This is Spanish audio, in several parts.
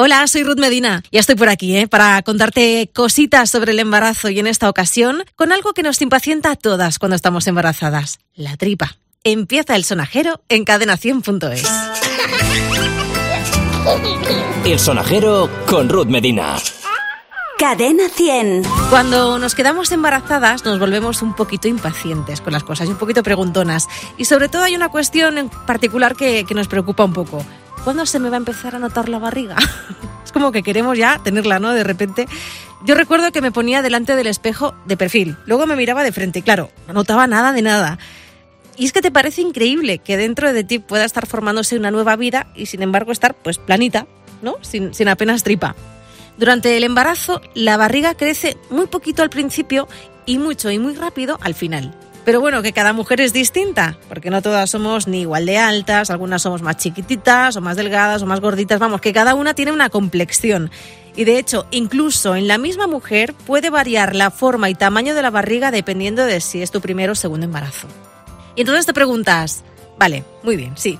Hola, soy Ruth Medina. Ya estoy por aquí, ¿eh? Para contarte cositas sobre el embarazo y en esta ocasión con algo que nos impacienta a todas cuando estamos embarazadas: la tripa. Empieza el sonajero en cadenación.es. El sonajero con Ruth Medina. Cadena 100. Cuando nos quedamos embarazadas nos volvemos un poquito impacientes con las cosas y un poquito preguntonas. Y sobre todo hay una cuestión en particular que, que nos preocupa un poco. ¿Cuándo se me va a empezar a notar la barriga? es como que queremos ya tenerla, ¿no? De repente. Yo recuerdo que me ponía delante del espejo de perfil. Luego me miraba de frente. Claro, no notaba nada de nada. Y es que te parece increíble que dentro de ti pueda estar formándose una nueva vida y sin embargo estar pues planita, ¿no? Sin, sin apenas tripa. Durante el embarazo, la barriga crece muy poquito al principio y mucho y muy rápido al final. Pero bueno, que cada mujer es distinta, porque no todas somos ni igual de altas, algunas somos más chiquititas o más delgadas o más gorditas, vamos, que cada una tiene una complexión. Y de hecho, incluso en la misma mujer puede variar la forma y tamaño de la barriga dependiendo de si es tu primero o segundo embarazo. Y entonces te preguntas, vale, muy bien, sí,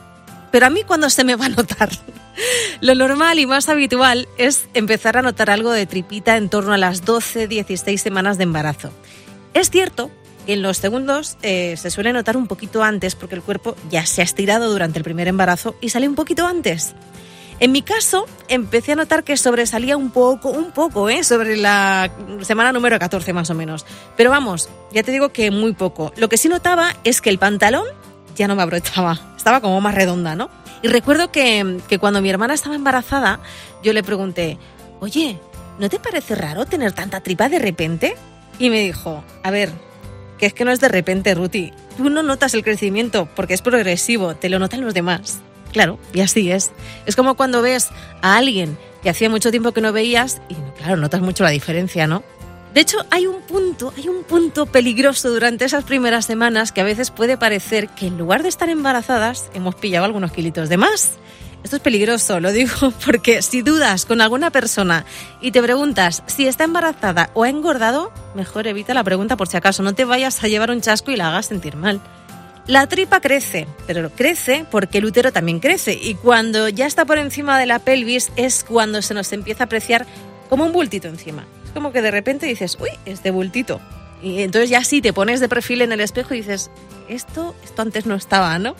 pero a mí cuándo se me va a notar? Lo normal y más habitual es empezar a notar algo de tripita en torno a las 12-16 semanas de embarazo. Es cierto en los segundos eh, se suele notar un poquito antes porque el cuerpo ya se ha estirado durante el primer embarazo y sale un poquito antes. En mi caso, empecé a notar que sobresalía un poco, un poco, ¿eh? sobre la semana número 14 más o menos. Pero vamos, ya te digo que muy poco. Lo que sí notaba es que el pantalón ya no me abrochaba, estaba como más redonda, ¿no? Y recuerdo que, que cuando mi hermana estaba embarazada, yo le pregunté, oye, ¿no te parece raro tener tanta tripa de repente? Y me dijo, a ver, que es que no es de repente, Ruti. Tú no notas el crecimiento porque es progresivo, te lo notan los demás. Claro, y así es. Es como cuando ves a alguien que hacía mucho tiempo que no veías y, claro, notas mucho la diferencia, ¿no? De hecho, hay un punto, hay un punto peligroso durante esas primeras semanas que a veces puede parecer que en lugar de estar embarazadas hemos pillado algunos kilitos de más. Esto es peligroso, lo digo porque si dudas con alguna persona y te preguntas si está embarazada o ha engordado, mejor evita la pregunta por si acaso, no te vayas a llevar un chasco y la hagas sentir mal. La tripa crece, pero crece porque el útero también crece y cuando ya está por encima de la pelvis es cuando se nos empieza a apreciar como un bultito encima. Es como que de repente dices, uy, este bultito. Y entonces ya sí te pones de perfil en el espejo y dices, esto, esto antes no estaba, ¿no?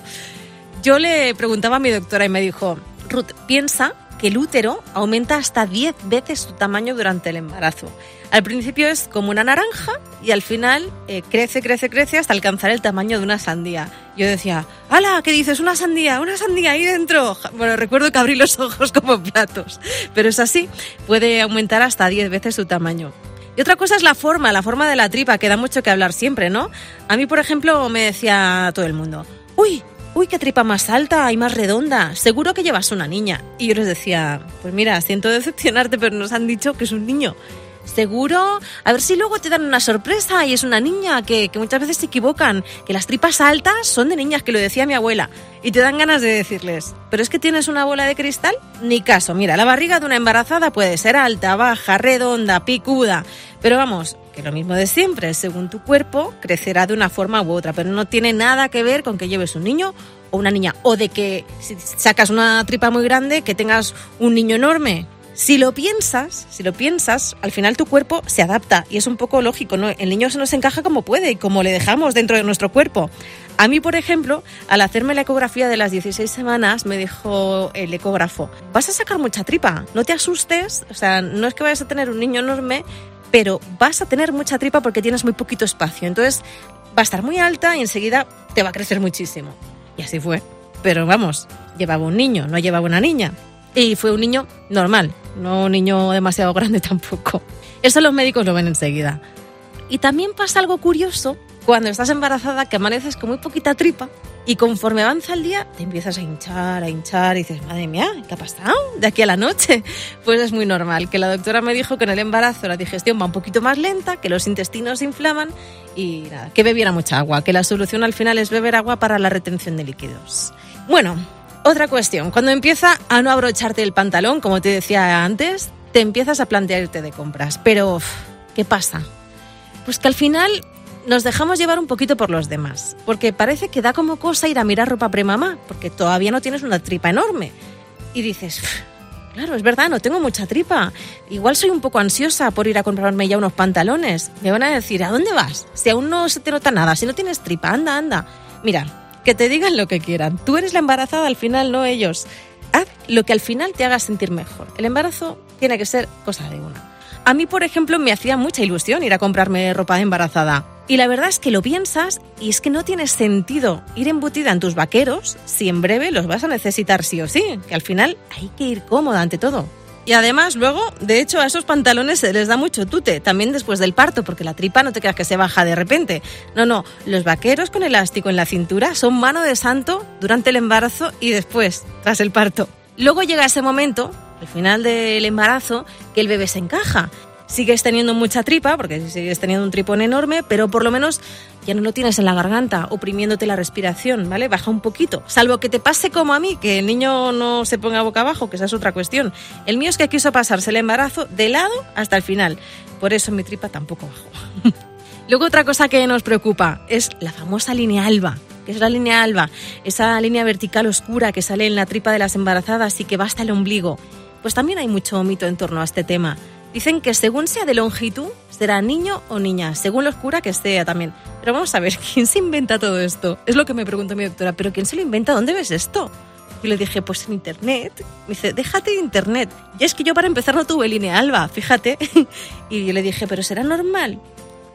Yo le preguntaba a mi doctora y me dijo, Ruth, piensa que el útero aumenta hasta 10 veces su tamaño durante el embarazo. Al principio es como una naranja y al final eh, crece, crece, crece hasta alcanzar el tamaño de una sandía. Yo decía, ¡hala! ¿Qué dices? Una sandía, una sandía ahí dentro. Bueno, recuerdo que abrí los ojos como platos, pero es así, puede aumentar hasta 10 veces su tamaño. Y otra cosa es la forma, la forma de la tripa, que da mucho que hablar siempre, ¿no? A mí, por ejemplo, me decía todo el mundo, ¡Uy! Uy, qué tripa más alta y más redonda, seguro que llevas una niña. Y yo les decía, pues mira, siento decepcionarte, pero nos han dicho que es un niño. Seguro, a ver si luego te dan una sorpresa y es una niña, que, que, muchas veces se equivocan, que las tripas altas son de niñas, que lo decía mi abuela, y te dan ganas de decirles, pero es que tienes una bola de cristal, ni caso, mira, la barriga de una embarazada puede ser alta, baja, redonda, picuda, pero vamos, lo mismo de siempre, según tu cuerpo, crecerá de una forma u otra, pero no tiene nada que ver con que lleves un niño o una niña, o de que si sacas una tripa muy grande, que tengas un niño enorme. Si lo piensas, si lo piensas, al final tu cuerpo se adapta y es un poco lógico, ¿no? El niño se nos encaja como puede y como le dejamos dentro de nuestro cuerpo. A mí, por ejemplo, al hacerme la ecografía de las 16 semanas, me dijo el ecógrafo, vas a sacar mucha tripa, no te asustes, o sea, no es que vayas a tener un niño enorme, pero vas a tener mucha tripa porque tienes muy poquito espacio. Entonces va a estar muy alta y enseguida te va a crecer muchísimo. Y así fue. Pero vamos, llevaba un niño, no llevaba una niña. Y fue un niño normal, no un niño demasiado grande tampoco. Eso los médicos lo ven enseguida. Y también pasa algo curioso cuando estás embarazada que amaneces con muy poquita tripa y conforme avanza el día te empiezas a hinchar, a hinchar y dices, madre mía, ¿qué ha pasado de aquí a la noche? Pues es muy normal, que la doctora me dijo que en el embarazo la digestión va un poquito más lenta, que los intestinos se inflaman y nada, que bebiera mucha agua, que la solución al final es beber agua para la retención de líquidos. Bueno, otra cuestión, cuando empieza a no abrocharte el pantalón, como te decía antes, te empiezas a plantearte de compras, pero ¿qué pasa? Pues que al final nos dejamos llevar un poquito por los demás, porque parece que da como cosa ir a mirar ropa premamá, porque todavía no tienes una tripa enorme. Y dices, Claro, es verdad, no tengo mucha tripa. Igual soy un poco ansiosa por ir a comprarme ya unos pantalones. Me van a decir, ¿a dónde vas? Si aún no se te nota nada, si no tienes tripa, anda, anda. Mira, que te digan lo que quieran. Tú eres la embarazada al final, no ellos. Haz lo que al final te haga sentir mejor. El embarazo tiene que ser cosa de una. A mí, por ejemplo, me hacía mucha ilusión ir a comprarme ropa de embarazada. Y la verdad es que lo piensas y es que no tiene sentido ir embutida en tus vaqueros si en breve los vas a necesitar sí o sí, que al final hay que ir cómoda ante todo. Y además, luego, de hecho, a esos pantalones se les da mucho tute, también después del parto, porque la tripa no te creas que se baja de repente. No, no, los vaqueros con elástico en la cintura son mano de santo durante el embarazo y después, tras el parto. Luego llega ese momento, al final del embarazo, que el bebé se encaja sigues teniendo mucha tripa, porque sigues teniendo un tripón enorme, pero por lo menos ya no lo tienes en la garganta, oprimiéndote la respiración, ¿vale? Baja un poquito. Salvo que te pase como a mí, que el niño no se ponga boca abajo, que esa es otra cuestión. El mío es que quiso pasarse el embarazo de lado hasta el final. Por eso mi tripa tampoco bajó. Luego otra cosa que nos preocupa es la famosa línea alba, que es la línea alba, esa línea vertical oscura que sale en la tripa de las embarazadas y que va hasta el ombligo. Pues también hay mucho mito en torno a este tema. Dicen que según sea de longitud, será niño o niña, según lo oscura que sea también. Pero vamos a ver, ¿quién se inventa todo esto? Es lo que me preguntó mi doctora, ¿pero quién se lo inventa? ¿Dónde ves esto? Y le dije, pues en internet. Me dice, déjate de internet. Y es que yo para empezar no tuve línea alba, fíjate. y yo le dije, ¿pero será normal?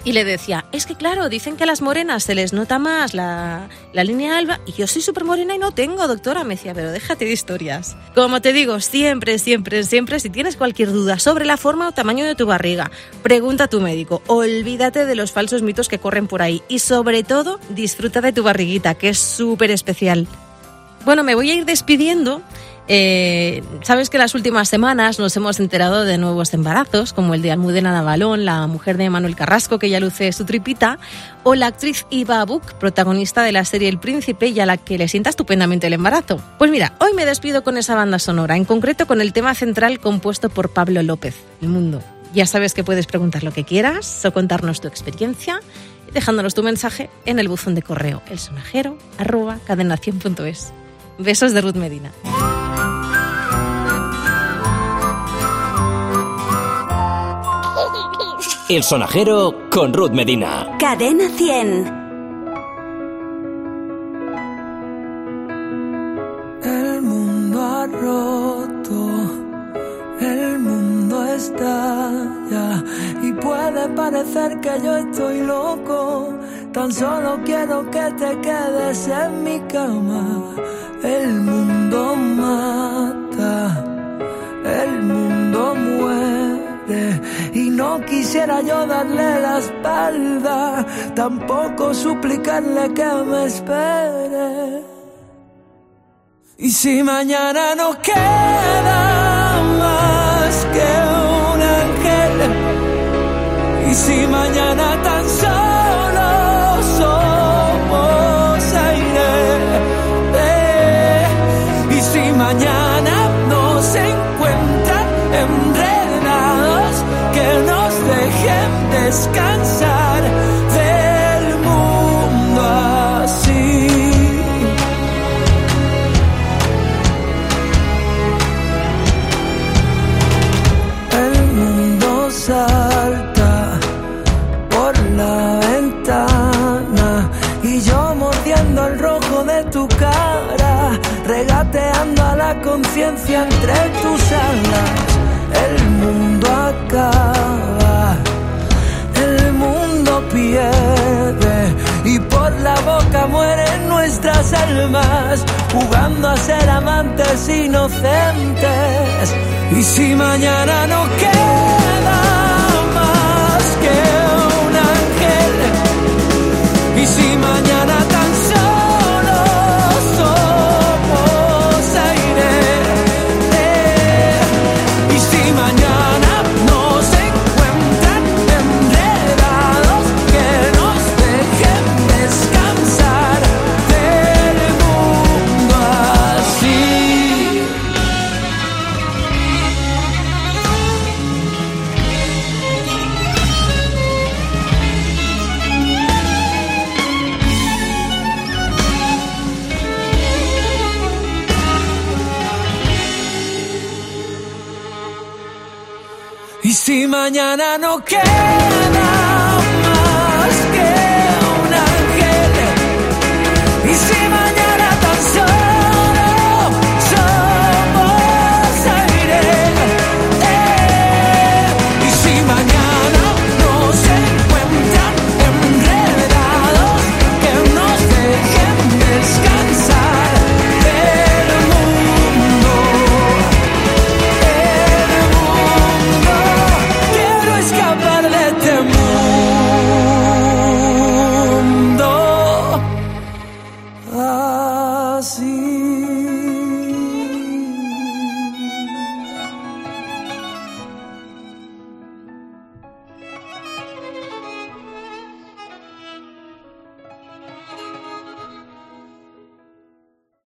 Y le decía, es que claro, dicen que a las morenas se les nota más la, la línea alba y yo soy súper morena y no tengo, doctora. Me decía, pero déjate de historias. Como te digo, siempre, siempre, siempre, si tienes cualquier duda sobre la forma o tamaño de tu barriga, pregunta a tu médico. Olvídate de los falsos mitos que corren por ahí y sobre todo disfruta de tu barriguita, que es súper especial. Bueno, me voy a ir despidiendo eh, Sabes que las últimas semanas nos hemos enterado de nuevos embarazos, como el de Almudena Navalón, la mujer de Manuel Carrasco, que ya luce su tripita, o la actriz Iva Buck, protagonista de la serie El Príncipe y a la que le sienta estupendamente el embarazo. Pues mira, hoy me despido con esa banda sonora, en concreto con el tema central compuesto por Pablo López, El Mundo. Ya sabes que puedes preguntar lo que quieras o contarnos tu experiencia dejándonos tu mensaje en el buzón de correo elsonajero@cadenación.es. Besos de Ruth Medina. El sonajero con Ruth Medina. Cadena 100. El mundo ha roto, el mundo está ya y puede parecer que yo estoy loco. Tan solo quiero que te quedes en mi cama. El mundo mata, el mundo muere y no quisiera yo darle la espalda, tampoco suplicarle que me espere. Y si mañana no queda más que un ángel, y si mañana descansar del mundo así. El mundo salta por la ventana y yo mordiendo el rojo de tu cara, regateando a la conciencia entre tus alas el mundo acaba, y por la boca mueren nuestras almas, jugando a ser amantes inocentes. Y si mañana no queda más que un ángel, y si si mañana no queda